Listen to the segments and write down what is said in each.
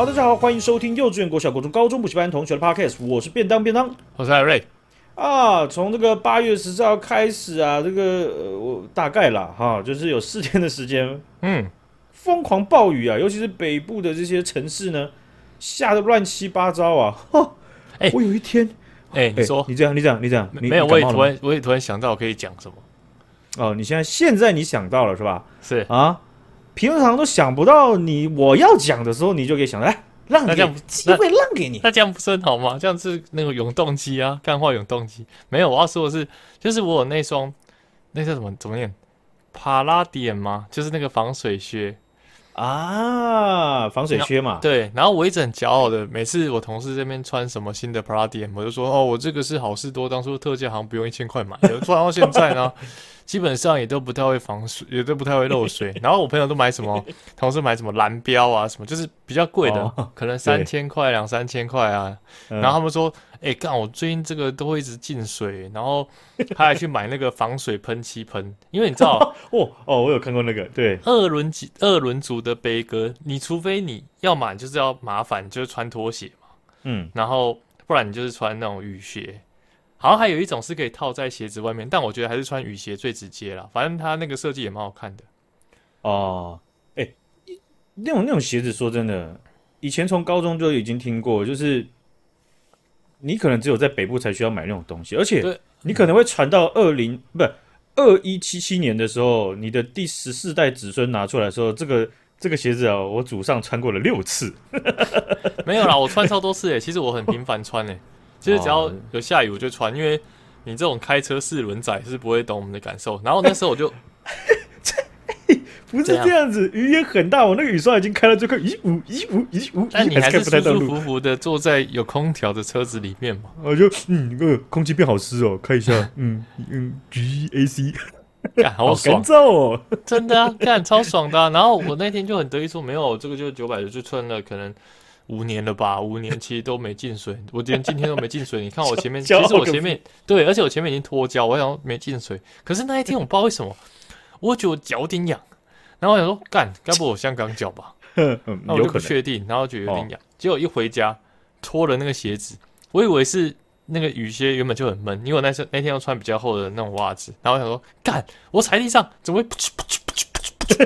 好，大家好，欢迎收听幼稚园、国小、国中、高中补习班同学的 Podcast，我是便当便当，我是艾瑞啊。从这个八月十四号开始啊，这个、呃、我大概啦哈，就是有四天的时间，嗯，疯狂暴雨啊，尤其是北部的这些城市呢，下的乱七八糟啊。哈，哎、欸，我有一天，哎、欸，你说，你这样，你这样，你这样，没有，我也突然，我也突然想到可以讲什么。哦，你现在现在你想到了是吧？是啊。平常都想不到你我要讲的时候，你就可以想到，哎，让给机会让给你，那这样不是很好吗？这样是那个永动机啊，干话永动机。没有，我要说的是，就是我有那双，那叫什么？怎么念？帕拉迪吗？就是那个防水靴啊，防水靴嘛。对，然后我一直很骄傲的，每次我同事这边穿什么新的帕拉迪，我就说，哦，我这个是好事多当初特价好像不用一千块买的，穿到现在呢。基本上也都不太会防水，也都不太会漏水。然后我朋友都买什么，同事买什么蓝标啊，什么就是比较贵的，哦、可能三千块、两三千块啊。然后他们说：“哎、嗯，干、欸，我最近这个都会一直进水。”然后他还去买那个防水喷漆喷，因为你知道，哦哦，我有看过那个，对，二轮几二轮组的杯哥，你除非你要买，就是要麻烦，就是穿拖鞋嘛，嗯，然后不然你就是穿那种雨鞋。好像还有一种是可以套在鞋子外面，但我觉得还是穿雨鞋最直接啦。反正它那个设计也蛮好看的。哦，哎、欸，那种那种鞋子，说真的，以前从高中就已经听过，就是你可能只有在北部才需要买那种东西，而且你可能会传到二零不是二一七七年的时候，你的第十四代子孙拿出来的时候，这个这个鞋子啊，我祖上穿过了六次。没有啦，我穿超多次诶，其实我很频繁穿诶。其实只要有下雨我就穿，因为你这种开车四轮仔是不会懂我们的感受。然后那时候我就，不是这样子，雨也很大，我那个雨刷已经开到最快，咦呜咦呜咦呜，但你还是舒舒服服的坐在有空调的车子里面嘛？我就嗯，那个空气变好湿哦，看一下，嗯嗯，G A C，好爽，好干燥哦，真的啊，干超爽的啊。然后我那天就很得意说，没有，这个就是九百的，就穿了可能。五年了吧，五年其实都没进水，我连今天都没进水。你看我前面，其实我前面对，而且我前面已经脱胶，我想没进水。可是那一天我不知道为什么，我觉得我脚有点痒，然后我想说干，该不会我香港脚吧？那我就不确定，然后觉得有点痒。结果一回家脱了那个鞋子，我以为是那个雨靴原本就很闷，因为我那时那天要穿比较厚的那种袜子，然后我想说干，我踩地上怎么会噗嗤噗嗤噗嗤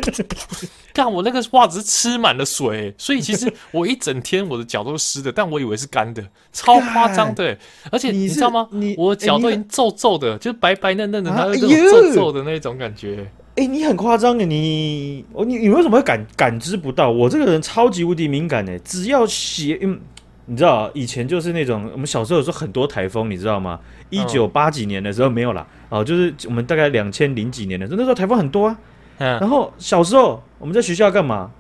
干我那个袜子吃满了水，所以其实我一整天我的脚都是湿的，但我以为是干的，超夸张的。而且你知道吗？你我脚都已经皱皱的，就是白白嫩嫩的，它有皱皱的那种感觉。哎、欸，你很夸张的，你我你你为什么会感感知不到？我这个人超级无敌敏感的，只要鞋，嗯，你知道以前就是那种我们小时候有时候很多台风，你知道吗？一九八几年的时候没有啦，哦，就是我们大概两千零几年的时候，那时候台风很多啊。然后小时候我们在学校干嘛？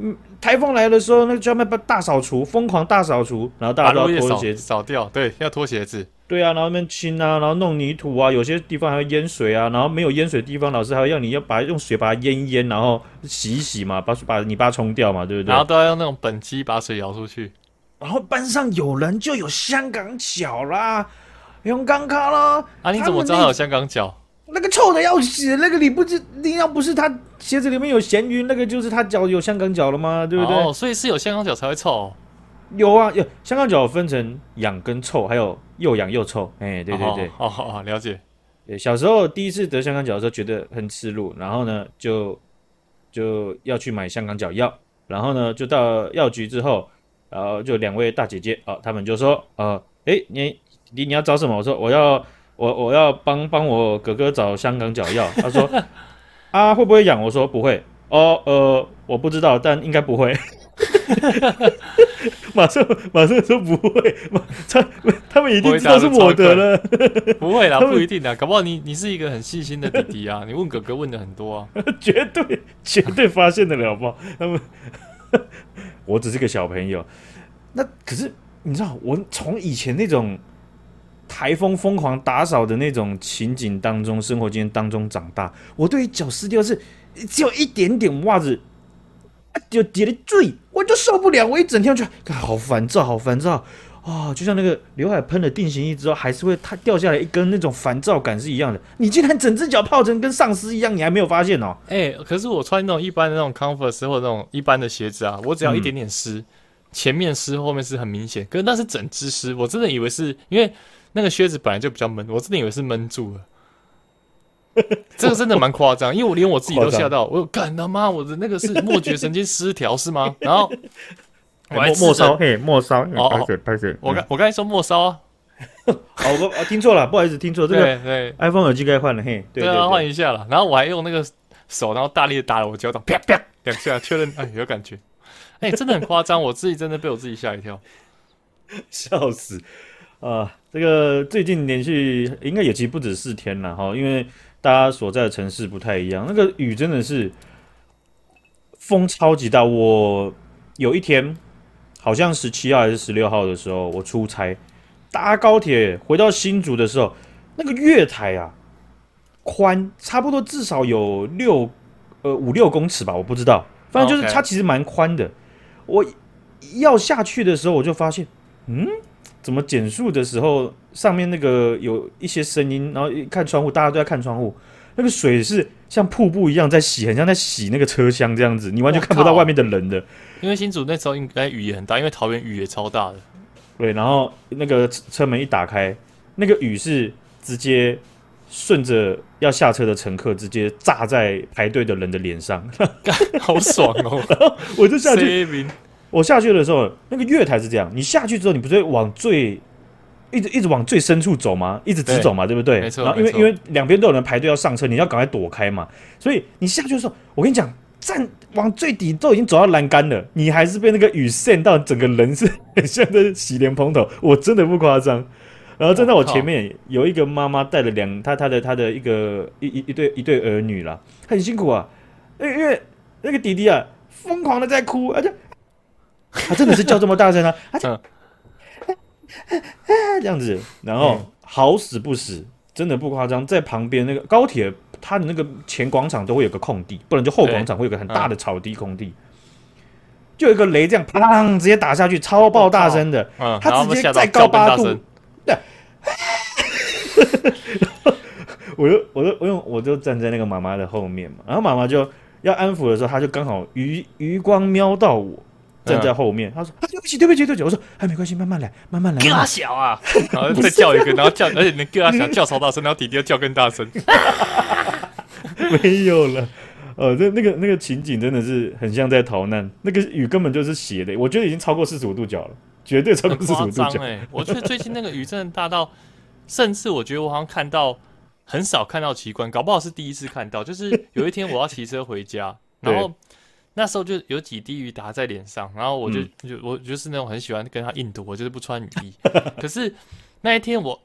嗯，台风来的时候，那个专门把大扫除，疯狂大扫除，然后大家都要脱鞋子扫掉，对，要脱鞋子，对啊，然后那边清啊，然后弄泥土啊，有些地方还会淹水啊，然后没有淹水的地方，老师还会要你要把用水把它淹一淹，然后洗一洗嘛，把把泥巴冲掉嘛，对不对？然后都要用那种畚箕把水舀出去，然后班上有人就有香港脚啦，用钢卡啦，啊，你怎么知道有香港脚？那个臭的要死，那个你不知，你要不是他鞋子里面有咸鱼，那个就是他脚有香港脚了吗？对不对？哦，所以是有香港脚才会臭哦。有啊，有香港脚分成痒跟臭，还有又痒又臭。哎，对对对，哦哦，哦，了解。小时候第一次得香港脚的时候，觉得很耻辱，然后呢，就就要去买香港脚药，然后呢，就到药局之后，然后就两位大姐姐啊、哦，他们就说，呃，哎，你你你要找什么？我说我要。我我要帮帮我哥哥找香港脚药，他说啊会不会痒？我说不会哦，呃我不知道，但应该不会。马上马上说不会，他他们一定知道是我的了。不会啦，不一定的，搞不好你你是一个很细心的弟弟啊，你问哥哥问的很多啊，绝对绝对发现得了，好不好？他们我只是个小朋友，那可是你知道，我从以前那种。台风疯狂打扫的那种情景当中，生活经验当中长大，我对于脚湿掉是只有一点点袜子就叠了罪，我就受不了，我一整天就好烦躁，好烦躁，啊、哦，就像那个刘海喷了定型液之后，还是会它掉下来一根那种烦躁感是一样的。你竟然整只脚泡成跟丧尸一样，你还没有发现哦？哎、欸，可是我穿那种一般的那种 Converse 或者那种一般的鞋子啊，我只要一点点湿，嗯、前面湿后面湿很明显，可是那是整只湿，我真的以为是因为那个靴子本来就比较闷，我真的以为是闷住了。这个真的蛮夸张，因为我连我自己都吓到，我干他妈，我的那个是末觉神经失调是吗？然后。末末梢嘿，末梢哦，拍水我刚我刚才说末梢啊，好 我我听错了，不好意思听错，这个对 iPhone 耳机该换了嘿，对啊换一下了，然后我还用那个手，然后大力的打了我脚掌，啪啪两下确认哎有感觉，哎真的很夸张，我自己真的被我自己吓一跳，笑死啊！这个最近连续应该也其实不止四天了哈，因为大家所在的城市不太一样，那个雨真的是风超级大，我有一天。好像十七号还是十六号的时候，我出差搭高铁回到新竹的时候，那个月台啊，宽差不多至少有六呃五六公尺吧，我不知道，反正就是它其实蛮宽的。我要下去的时候，我就发现，嗯，怎么减速的时候上面那个有一些声音，然后一看窗户，大家都在看窗户，那个水是像瀑布一样在洗，很像在洗那个车厢这样子，你完全看不到外面的人的。因为新竹那时候应该雨也很大，因为桃园雨也超大的。对，然后那个车门一打开，那个雨是直接顺着要下车的乘客直接炸在排队的人的脸上，好爽哦！我就下去，我下去的时候，那个月台是这样，你下去之后，你不是会往最一直一直往最深处走吗？一直直走嘛，对，对不对？没错。然后因为因为两边都有人排队要上车，你要赶快躲开嘛，所以你下去的时候，我跟你讲。站往最底都已经走到栏杆了，你还是被那个雨渗到，整个人是很像在洗莲蓬头，我真的不夸张。然后站在我前面有一个妈妈带了两她她的她的一个一一一对一对儿女啦，很辛苦啊，因为因为那个弟弟啊疯狂的在哭，而且他真的是叫这么大声啊，啊 这样子，然后好死不死，真的不夸张，在旁边那个高铁。它的那个前广场都会有个空地，不然就后广场会有个很大的草地空地，嗯、就有一个雷这样砰直接打下去，超爆大声的，嗯、他直接在高八度，对，我就我就我用我就站在那个妈妈的后面嘛，然后妈妈就要安抚的时候，他就刚好余余光瞄到我。站在后面，他说：“啊，对不起，对不起，对不起。”我说：“哎，没关系，慢慢来，慢慢来。”哥小啊，然后再叫一个，然后叫，而且你哥他小叫超大声，然后弟弟要叫更大声。没有了，呃，那那个那个情景真的是很像在逃难，那个雨根本就是斜的，我觉得已经超过四十五度角了，绝对超过四十五度角。哎，我觉得最近那个雨真的大到，甚至我觉得我好像看到很少看到奇观，搞不好是第一次看到。就是有一天我要骑车回家，然后。那时候就有几滴雨打在脸上，然后我就、嗯、就我就是那种很喜欢跟他硬赌，我就是不穿雨衣。可是那一天我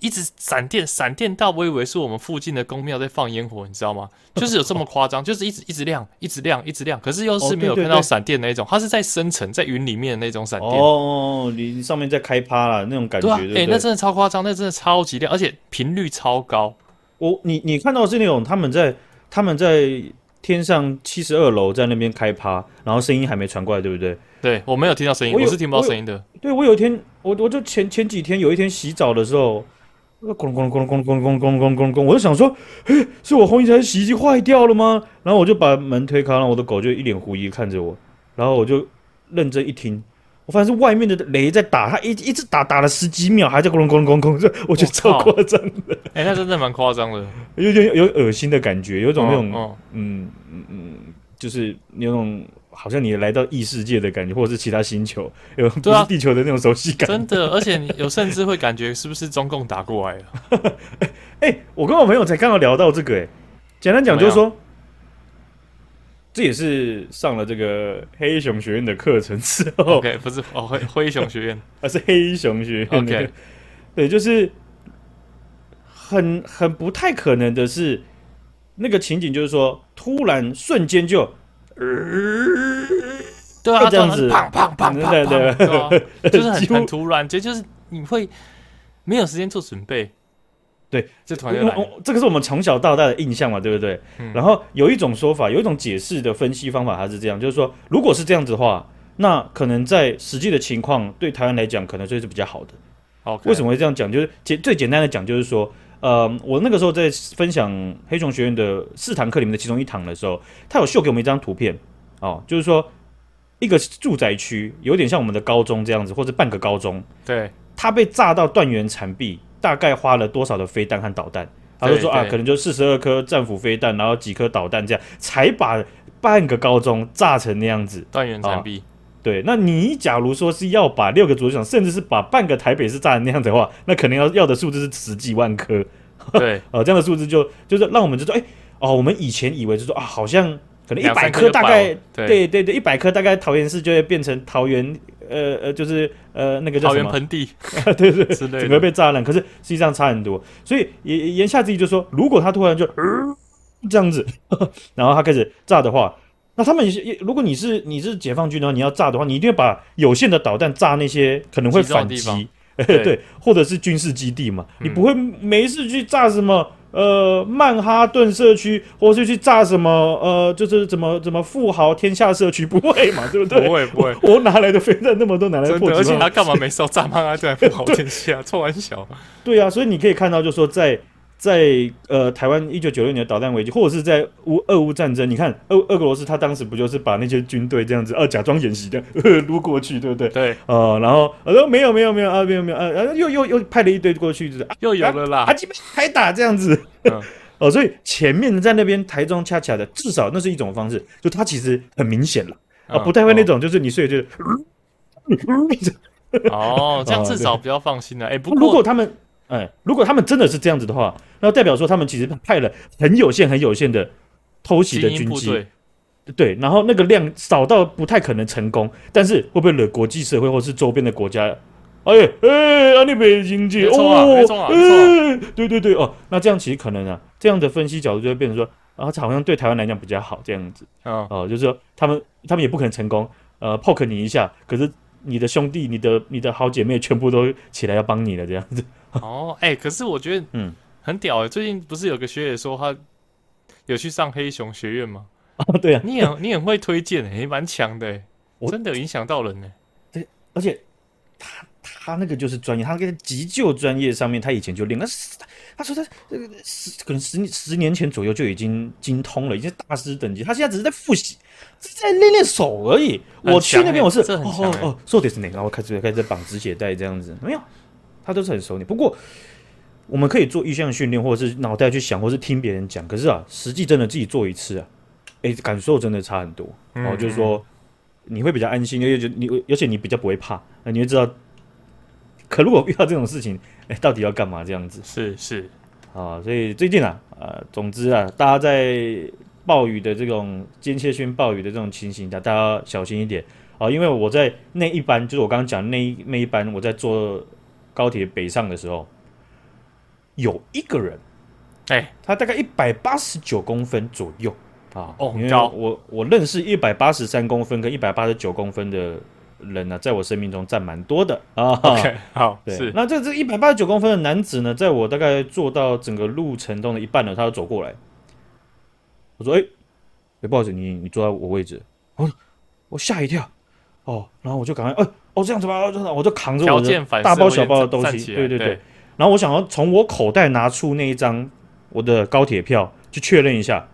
一直闪电闪电到，我以为是我们附近的宫庙在放烟火，你知道吗？就是有这么夸张，就是一直一直亮，一直亮，一直亮。可是又是没有看到闪电那种，它是在深层在云里面的那种闪电。哦，你上面在开趴了那种感觉。对，哎，那真的超夸张，那真的超级亮，而且频率超高。我你你看到的是那种他们在他们在。天上七十二楼在那边开趴，然后声音还没传过来，对不对？对，我没有听到声音，我，我是听不到声音的。对，我有一天，我我就前前几天有一天洗澡的时候，咕隆咕隆咕隆咕隆咕隆咕隆咕隆咕隆咕隆，我就想说，嘿，是我红衣台洗衣机坏掉了吗？然后我就把门推开，然后我的狗就一脸狐疑看着我，然后我就认真一听。我发现是外面的雷在打，他一一直打打了十几秒，还在咕隆咕隆咕隆，这我觉得超夸张的。哎、欸，那真的蛮夸张的，有点有恶心的感觉，有种那种、哦哦、嗯嗯嗯，就是有种好像你来到异世界的感觉，或者是其他星球，有不是地球的那种熟悉感。真的，而且你有甚至会感觉是不是中共打过来了？哎、欸，我跟我朋友才刚刚聊到这个、欸，哎，简单讲就是说。这也是上了这个黑熊学院的课程之后，OK，不是哦，灰灰熊学院，而 是黑熊学院、那个。OK，对，就是很很不太可能的是那个情景，就是说突然瞬间就，呃、对啊，这样子，砰砰砰砰，对就是很很突然，就就是你会没有时间做准备。对，这团队，这个是我们从小到大的印象嘛，对不对？嗯、然后有一种说法，有一种解释的分析方法，它是这样，就是说，如果是这样子的话，那可能在实际的情况，对台湾来讲，可能就是比较好的。Okay. 为什么会这样讲？就是简最简单的讲，就是说，呃，我那个时候在分享黑熊学院的四堂课里面的其中一堂的时候，他有秀给我们一张图片哦，就是说一个住宅区有点像我们的高中这样子，或者半个高中，对，它被炸到断垣残壁，大概花了多少的飞弹和导弹？他就说啊，可能就四十二颗战斧飞弹，然后几颗导弹这样，才把半个高中炸成那样子，断垣残壁。对，那你假如说是要把六个足球场，甚至是把半个台北市炸成那样子的话，那可能要要的数字是十几万颗。对，呃，这样的数字就就是让我们就说，哎，哦，我们以前以为就是说啊，好像可能一百颗大概，对对对，一百颗大概桃园市就会变成桃园，呃呃，就是呃那个叫什么桃园盆地，对对，整个被炸烂。可是实际上差很多，所以言言下之意就是说，如果他突然就、呃、这样子呵呵，然后他开始炸的话。那他们也，如果你是你是解放军的话，你要炸的话，你一定要把有限的导弹炸那些可能会反击，对，对，或者是军事基地嘛。嗯、你不会没事去炸什么呃曼哈顿社区，或是去炸什么呃就是怎么怎么富豪天下社区，不会嘛，对不对？不会不会，我 哪来的飞弹那么多，哪来的破？而且他干嘛没烧炸曼哈顿富豪天下？开玩笑。对啊，所以你可以看到，就是说在。在呃，台湾一九九六年的导弹危机，或者是在乌俄乌战争，你看俄俄罗斯他当时不就是把那些军队这样子，呃，假装演习的 撸过去，对不对？对，呃，然后呃，没有没有没有啊，没有没有啊，然后又又又派了一堆过去，就是、啊、又有了啦，啊，基本开打这样子，哦、呃，所以前面在那边台中恰恰的，至少那是一种方式，就他其实很明显了啊，不太会那种，就是你睡就是，哦，这样至少比较放心了。哎、欸，不过如果他们。哎，如果他们真的是这样子的话，那代表说他们其实派了很有限、很有限的偷袭的军机，对，然后那个量少到不太可能成功，但是会不会惹国际社会或是周边的国家？哎哎，阿你北京去哦，哎，对对对哦，那这样其实可能啊，这样的分析角度就会变成说啊，好像对台湾来讲比较好这样子哦，哦，就是说他们他们也不可能成功，呃，poke 你一下，可是你的兄弟、你的你的好姐妹全部都起来要帮你了这样子。哦，哎、欸，可是我觉得，嗯，很屌哎、欸。最近不是有个学姐说她有去上黑熊学院吗？哦，对啊，你也你很会推荐哎、欸，蛮强的我真的有影响到人呢、欸。对，而且他他那个就是专业，他那个急救专业上面他以前就练，那他说他这个十可能十十年前左右就已经精通了，已经是大师等级。他现在只是在复习，是在练练手而已。欸、我去那边我是哦哦哦，说的是哪个？我开始开始绑止血带这样子，没有。他都是很熟你，不过我们可以做意向训练，或者是脑袋去想，或是听别人讲。可是啊，实际真的自己做一次啊，哎、欸，感受真的差很多。嗯嗯哦，就是说你会比较安心，因为就你，而且你比较不会怕，那你会知道。可如果遇到这种事情，哎、欸，到底要干嘛？这样子是是啊，所以最近啊，呃，总之啊，大家在暴雨的这种间歇性暴雨的这种情形下，大家小心一点啊，因为我在那一班，就是我刚刚讲那一那一班，我在做。高铁北上的时候，有一个人，哎、欸，他大概一百八十九公分左右啊。哦，因为我我认识一百八十三公分跟一百八十九公分的人呢、啊，在我生命中占蛮多的啊。OK，好，对，是。那这这一百八十九公分的男子呢，在我大概坐到整个路程中的一半呢，他就走过来。我说：“哎、欸，哎、欸，不好意思，你你坐在我位置。”我我吓一跳，哦，然后我就赶快，哎、欸。哦，这样子吧，我就扛着我的大包小包的东西，对对对。对然后我想要从我口袋拿出那一张我的高铁票，去确认一下。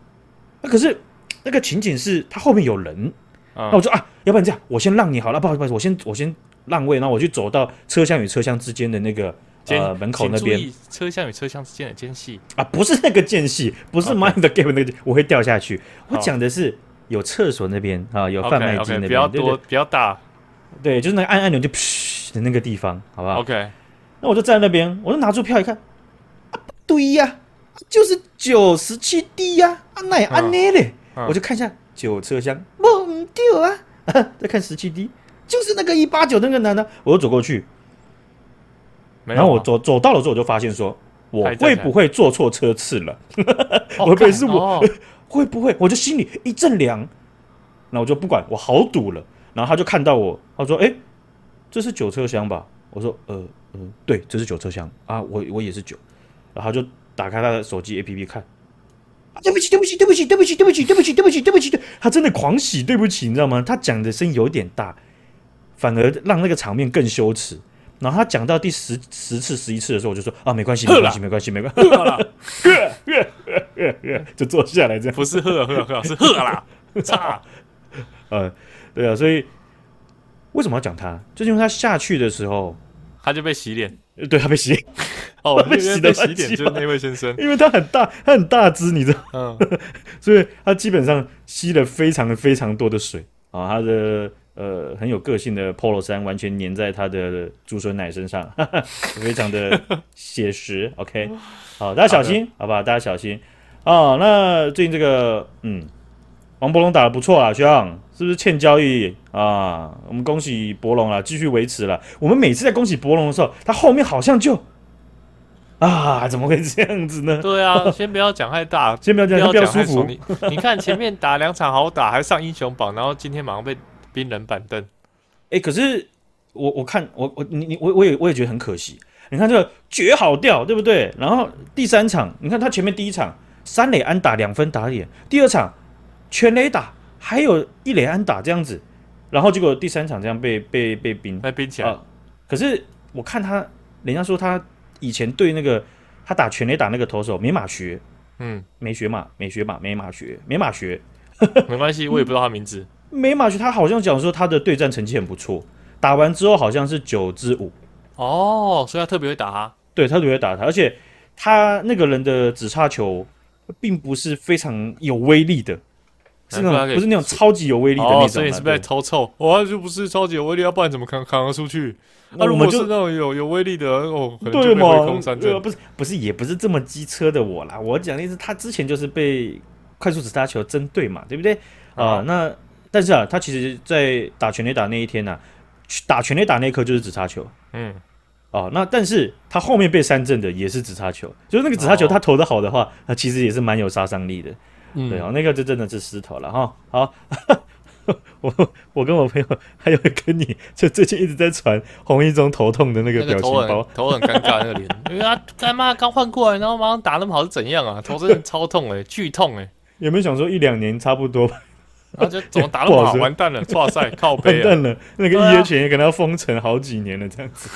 那可是那个情景是，他后面有人。那、嗯、我就啊，要不然这样，我先让你好了，不好意思，我先我先让位，然后我去走到车厢与车厢之间的那个呃门口那边。车厢与车厢之间的间隙啊，不是那个间隙，不是 mind the gap 那个，我会掉下去。我讲的是有厕所那边啊，有贩卖机那边，比较多，对对比较大。对，就是那个按按钮就噗的那个地方，好不好？OK，那我就站在那边，我就拿出票一看，啊，对呀、啊，就是九十七 D 呀，啊，那也按呢嘞，我就看一下九车厢，懵掉啊，啊，再看十七 D，就是那个一八九那个男的，我就走过去，然后我走走到了之后，我就发现说，我会不会坐错车次了？会不会是我？会不会？我就心里一阵凉，那我就不管，我好赌了。然后他就看到我，他说：“哎，这是九车厢吧？”我说：“呃呃，对，这是九车厢啊，我我也是九。”然后他就打开他的手机 APP 看，啊，对不起，对不起，对不起，对不起，对不起，对不起，对不起，对不起，对，他真的狂喜，对不起，你知道吗？他讲的声音有点大，反而让那个场面更羞耻。然后他讲到第十十次、十一次的时候，我就说啊，没关系，没关系，没关系，没关系，就坐下来这样，不是喝喝喝，是喝啦，差，呃，对啊，所以为什么要讲他？就是因为他下去的时候，他就被洗脸，对他被洗脸，哦，被洗的洗脸就是那位先生，因为他很大，他很大只，你知道，嗯，所以他基本上吸了非常非常多的水。啊，他的。呃，很有个性的 Polo 衫完全粘在他的猪孙奶身上，哈哈，非常的写实。OK，好，大家小心，好，好吧，大家小心。哦，那最近这个，嗯，王柏龙打的不错啊，学长，是不是欠交易啊？我们恭喜博龙啊，继续维持了。我们每次在恭喜博龙的时候，他后面好像就啊，怎么会这样子呢？对啊，先不要讲太大，先不要讲，不要舒服。你你看前面打两场好打，还上英雄榜，然后今天马上被。冰冷板凳，哎、欸，可是我我看我我你你我我也我也觉得很可惜。你看这个绝好掉，对不对？然后第三场，你看他前面第一场三垒安打两分打脸，第二场全垒打，还有一垒安打这样子，然后结果第三场这样被被被冰。被冰起来、呃。可是我看他，人家说他以前对那个他打全垒打那个投手没马学，嗯，没学马，没学马，没马学，没马学，没关系，我也不知道他名字。没马学，他好像讲说他的对战成绩很不错，打完之后好像是九支五。哦，所以他特别会打他，对他特别会打他，而且他那个人的指叉球并不是非常有威力的，是那种不是那种超级有威力的那种，哦、所以是不是在偷臭？我就不是超级有威力，要不然怎么扛扛得出去？那如果是那种有有威力的哦，可能就被挥空三振。不是不是也不是这么机车的我啦，我讲的是他之前就是被快速指杀球针对嘛，对不对啊、呃？那。但是啊，他其实，在打全垒打那一天呢、啊，打全垒打那一颗就是指杀球，嗯，哦，那但是他后面被三振的也是指叉球，就是那个指叉球他投的好的话，那、哦、其实也是蛮有杀伤力的，嗯、对啊、哦，那个就真的是石头了哈。好，我我跟我朋友还有跟你就最近一直在传洪一中头痛的那个表情包，头很尴尬那个脸，因为他干妈刚换过来，然后马上打那么好是怎样啊？头真的超痛哎、欸，剧痛哎、欸，有没有想说一两年差不多吧？然后就怎么打那么好，完蛋了，哇塞，靠背、啊，完蛋了，那个一月前也可能要封城好几年了，这样子。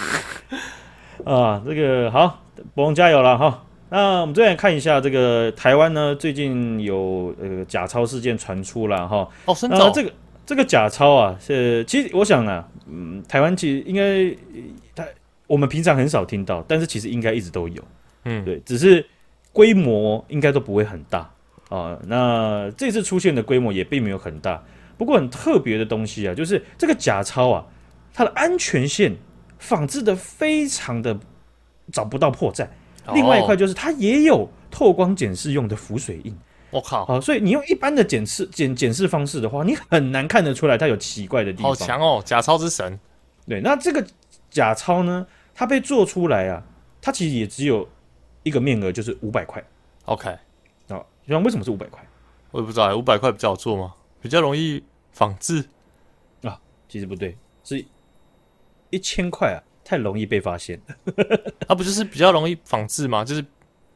啊，这个好，不用加油了哈。那我们再来看一下这个台湾呢，最近有呃假钞事件传出了哈。哦，真的、呃。这个这个假钞啊，是其实我想啊，嗯，台湾其实应该，它我们平常很少听到，但是其实应该一直都有。嗯，对，只是规模应该都不会很大。啊，那这次出现的规模也并没有很大，不过很特别的东西啊，就是这个假钞啊，它的安全线仿制的非常的找不到破绽。哦、另外一块就是它也有透光检视用的浮水印。我、哦、靠！啊，所以你用一般的检视检检视方式的话，你很难看得出来它有奇怪的地方。好强哦，假钞之神。对，那这个假钞呢，它被做出来啊，它其实也只有一个面额，就是五百块。OK 啊。为什么是五百块？我也不知道，五百块比较好做吗？比较容易仿制啊？其实不对，是一千块啊，太容易被发现。它、啊、不就是比较容易仿制吗？就是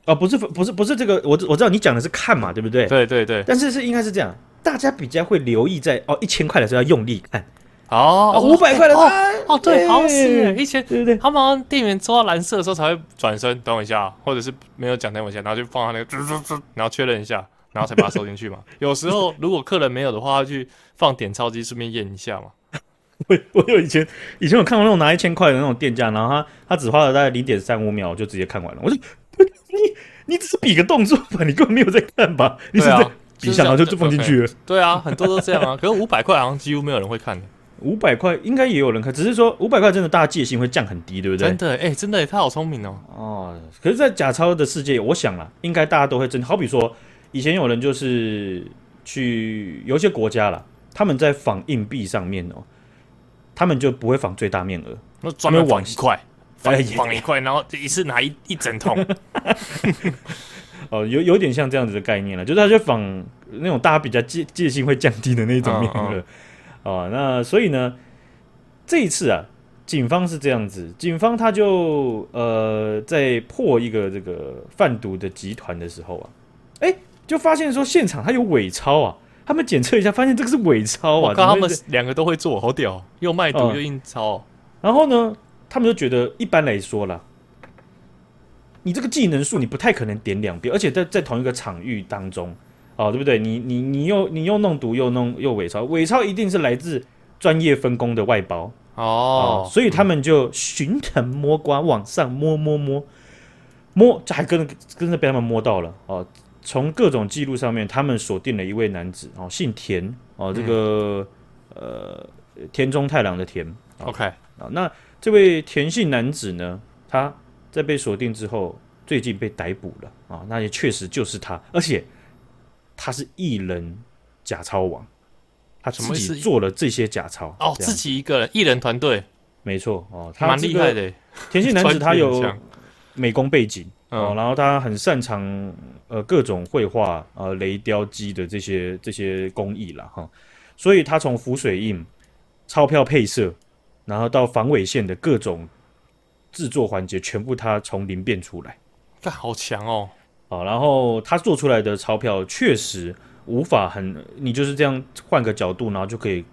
啊，不是不是不是这个，我我知道你讲的是看嘛，对不对？对对对。但是是应该是这样，大家比较会留意在哦，一千块的时候要用力看。哦，五百块的哦哦，对，好像是一千，对不对？他们好像店员抽到蓝色的时候才会转身，等我一下，或者是没有讲等我一下，然后就放他那个，然后确认一下，然后才把它收进去嘛。有时候如果客人没有的话，去放点钞机顺便验一下嘛。我我有以前以前有看过那种拿一千块的那种店家，然后他他只花了大概零点三五秒就直接看完了。我就你你只是比个动作吧，你根本没有在看吧？你是在比一下，然后就就放进去了。对啊，很多都这样啊。可是五百块好像几乎没有人会看的。五百块应该也有人看，只是说五百块真的大家戒心会降很低，对不对？真的，哎、欸，真的，他好聪明哦。哦，可是，在假钞的世界，我想啦，应该大家都会真。好比说，以前有人就是去有些国家啦，他们在仿硬币上面哦，他们就不会仿最大面额，那专门仿一块，仿仿一块，然后一次拿一一整桶。哦，有有点像这样子的概念了，就是他就仿那种大家比较戒戒心会降低的那种面额。哦，那所以呢，这一次啊，警方是这样子，警方他就呃在破一个这个贩毒的集团的时候啊，哎，就发现说现场他有伪钞啊，他们检测一下，发现这个是伪钞啊！我靠，他们两个都会做，好屌，又卖毒又印钞、哦。然后呢，他们就觉得一般来说啦，你这个技能数你不太可能点两遍，而且在在同一个场域当中，哦，对不对？你你你又你又弄毒又弄又伪钞，伪钞一定是来自专业分工的外包哦，哦，所以他们就寻藤摸瓜往上摸摸摸摸，这还跟跟着被他们摸到了哦。从各种记录上面，他们锁定了一位男子哦，姓田哦，这个、嗯、呃田中太郎的田。OK 啊，那这位田姓男子呢，他在被锁定之后，最近被逮捕了啊，那也确实就是他，而且他是艺人假钞王，他自己做了这些假钞哦，自己一个人艺人团队，没错哦，蛮厉害的。田姓男子 他有美工背景。哦，然后他很擅长呃各种绘画呃雷雕机的这些这些工艺了哈，所以他从浮水印、钞票配色，然后到防伪线的各种制作环节，全部他从零变出来，这好强哦！啊，然后他做出来的钞票确实无法很，你就是这样换个角度，然后就可以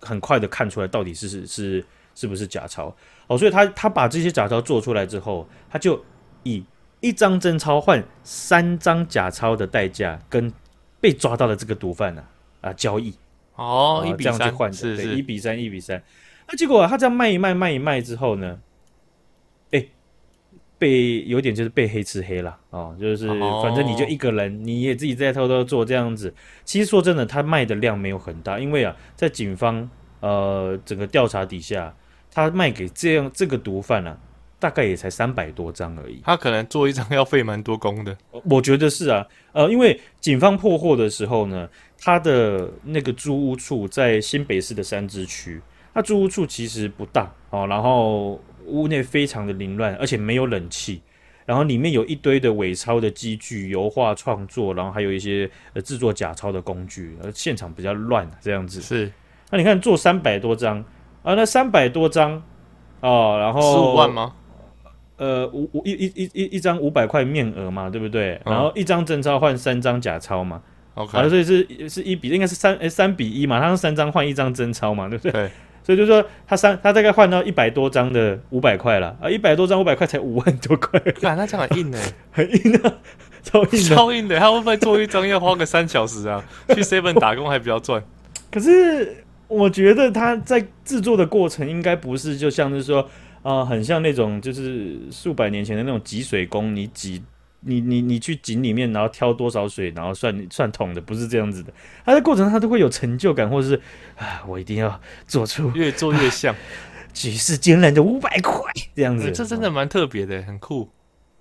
很快的看出来到底是是是是不是假钞。哦，所以他他把这些假钞做出来之后，他就以一张真钞换三张假钞的代价，跟被抓到的这个毒贩呢啊交易哦，一比三这样去换，是是一比三一比三。那结果他这样卖一卖卖一卖之后呢，哎，被有点就是被黑吃黑了哦，就是反正你就一个人，你也自己在偷偷做这样子。其实说真的，他卖的量没有很大，因为啊，在警方呃整个调查底下，他卖给这样这个毒贩啊。大概也才三百多张而已，他可能做一张要费蛮多工的。我觉得是啊，呃，因为警方破获的时候呢，他的那个租屋处在新北市的三支区，那租屋处其实不大哦，然后屋内非常的凌乱，而且没有冷气，然后里面有一堆的伪钞的机具、油画创作，然后还有一些呃制作假钞的工具，而现场比较乱这样子。是，那你看做三百多张啊，那三百多张哦，然后十五万吗？呃，五五一一一一一张五百块面额嘛，对不对？然后一张真钞换三张假钞嘛，OK，啊，所以是是一比，应该是三诶三比一嘛，他用三张换一张真钞嘛，对不对？对，所以就说他三他大概换到一百多张的五百块了啊，一百多张五百块才五万多块，哇，那这样很硬呢，很硬啊，超硬的，超硬的，他会不会做一张要花个三小时啊？去 seven 打工还比较赚，可是我觉得他在制作的过程应该不是就像是说。啊、呃，很像那种就是数百年前的那种挤水工，你挤你你你去井里面，然后挑多少水，然后算算桶的，不是这样子的。它的过程它都会有成就感，或者是啊，我一定要做出越做越像，举世惊人的五百块这样子，这真的蛮特别的，很酷。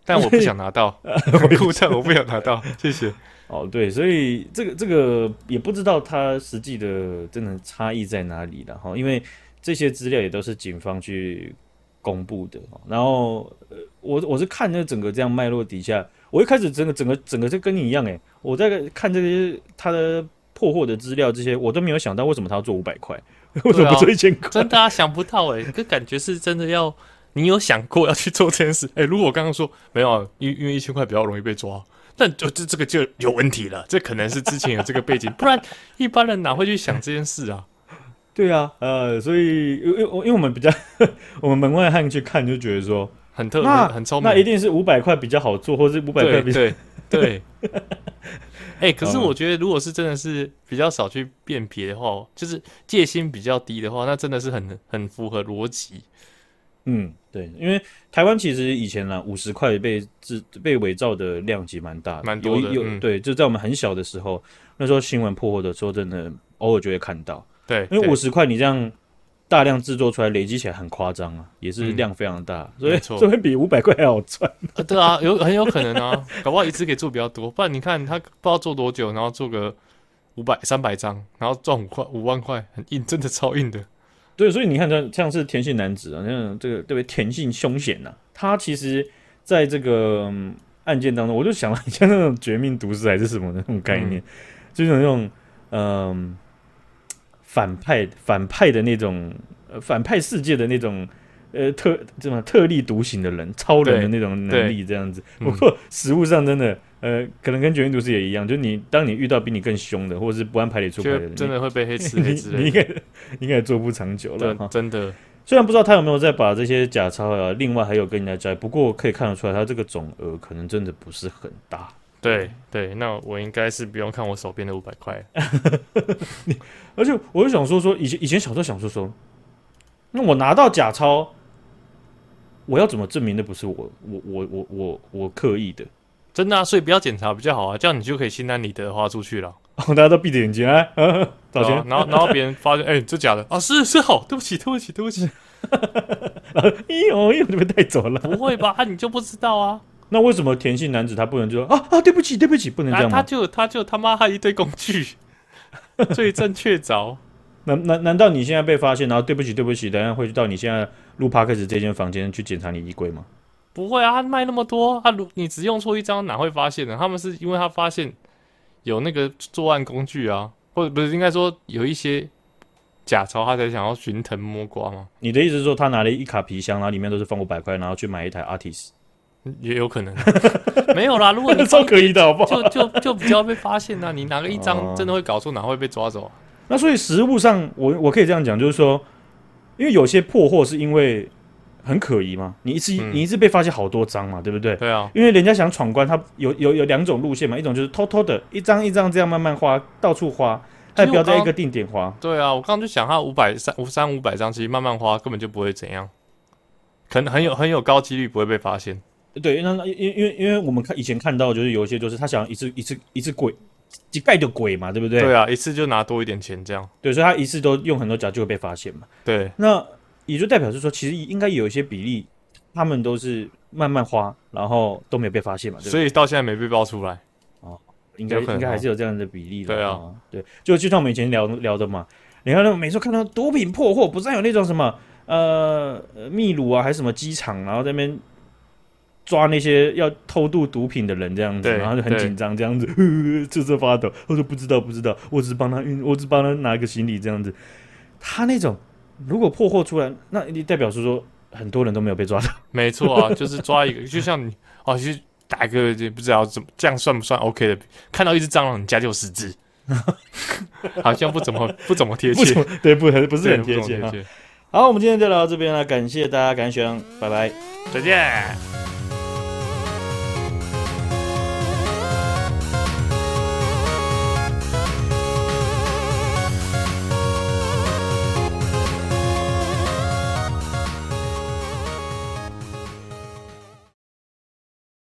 但我不想拿到，很酷，但我不想拿到，谢谢。哦，对，所以这个这个也不知道它实际的真的差异在哪里了哈，因为这些资料也都是警方去。公布的，然后呃，我我是看那整个这样脉络底下，我一开始整个整个整个就跟你一样诶，我在看这些他的破获的资料，这些我都没有想到为什么他要做五百块，为什么不做一千块？真的啊，想不到诶，这感觉是真的要你有想过要去做这件事诶，如果我刚刚说没有，因因为一千块比较容易被抓，但就这这个就有问题了，这可能是之前有这个背景，不然一般人哪会去想这件事啊？对啊，呃，所以因为因为我们比较 我们门外汉去看就觉得说很特别，很聪明，那一定是五百块比较好做，或是五百块比较对 对。哎、欸，可是我觉得如果是真的是比较少去辨别的话，就是戒心比较低的话，那真的是很很符合逻辑。嗯，对，因为台湾其实以前呢，五十块被制被伪造的量级蛮大的，蛮多的。有有、嗯、对，就在我们很小的时候，那时候新闻破获的时候，真的偶尔就会看到。对，因为五十块你这样大量制作出来，累积起来很夸张啊，也是量非常大，嗯、所以这会 比五百块还好赚。啊对啊，有很有可能啊，搞不好一次可以做比较多。不然你看他不知道做多久，然后做个五百、三百张，然后赚五块、五万块，很硬，真的超硬的。对，所以你看，像像是田姓男子啊，像这个对不对？田姓凶险呐，他其实在这个、嗯、案件当中，我就想了，像那种绝命毒师还是什么的那种概念，嗯、就是那种嗯。反派反派的那种，呃，反派世界的那种，呃，特这么特立独行的人，超人的那种能力，这样子。不过实物上真的，呃，可能跟绝命毒师也一样，就是你当你遇到比你更凶的，或者是不按牌理出牌的人，真的会被黑吃黑 之类的，你应该应该做不长久了。真的，虽然不知道他有没有在把这些假钞啊，另外还有跟人家交易，不过可以看得出来，他这个总额可能真的不是很大。对对，那我应该是不用看我手边的五百块。而且我就想说说，以前以前小时候想说说，那我拿到假钞，我要怎么证明那不是我我我我我我刻意的？真的啊，所以不要检查比较好啊，这样你就可以心安理得花出去了。大家都闭着眼睛啊，找钱、啊，然后然后别人发现，哎、欸，这假的啊，是是好，对不起对不起对不起。哎呦哎呦，你被带走了？不会吧？啊，你就不知道啊？那为什么田姓男子他不能就说啊啊，对不起对不起，不能这样吗？他就他就他妈还一堆工具，罪证确凿。难难难道你现在被发现，然后对不起对不起，等下会去到你现在录 Podcast 这间房间去检查你衣柜吗？不会啊，他卖那么多，他如你只用错一张，哪会发现呢？他们是因为他发现有那个作案工具啊，或者不是应该说有一些假钞，他才想要寻藤摸瓜吗？你的意思是说，他拿了一卡皮箱，然后里面都是放五百块，然后去买一台 Artist？也有可能，没有啦。如果你 超可疑的，好不好？就就就比较被发现啊。你拿个一张，真的会搞错，哪会被抓走啊？那所以实物上，我我可以这样讲，就是说，因为有些破货是因为很可疑嘛，你一次、嗯、你一次被发现好多张嘛，对不对？对啊。因为人家想闯关，他有有有两种路线嘛，一种就是偷偷的一张一张这样慢慢花，到处花，他也不要在一个定点花。对啊，我刚刚就想，他五百三五三五百张，其实慢慢花根本就不会怎样，可能很有很有高几率不会被发现。对，那因因为因为我们看以前看到，就是有一些就是他想一次一次一次鬼，几盖的鬼嘛，对不对？对啊，一次就拿多一点钱这样。对，所以他一次都用很多假就会被发现嘛。对，那也就代表是说，其实应该有一些比例，他们都是慢慢花，然后都没有被发现嘛。对对，所以到现在没被爆出来。哦，应该应该还是有这样的比例的。对啊，哦、对，就就像我们以前聊聊的嘛，你看那每次看到毒品破获，不是有那种什么呃秘鲁啊，还是什么机场，然后在那边。抓那些要偷渡毒品的人，这样子，然后就很紧张，这样子，瑟瑟 发抖。我说不知道，不知道，我只是帮他运，我只帮他拿一个行李，这样子。他那种如果破获出来，那你代表是说很多人都没有被抓到。没错啊，就是抓一个，就像你哦，去打一个，就不知道怎么这样算不算 OK 的？看到一只蟑螂，你家就有十只，好像不怎么不怎么贴切，对，不很不是很贴切。好，我们今天就聊到这边了，感谢大家，感谢，拜拜，再见。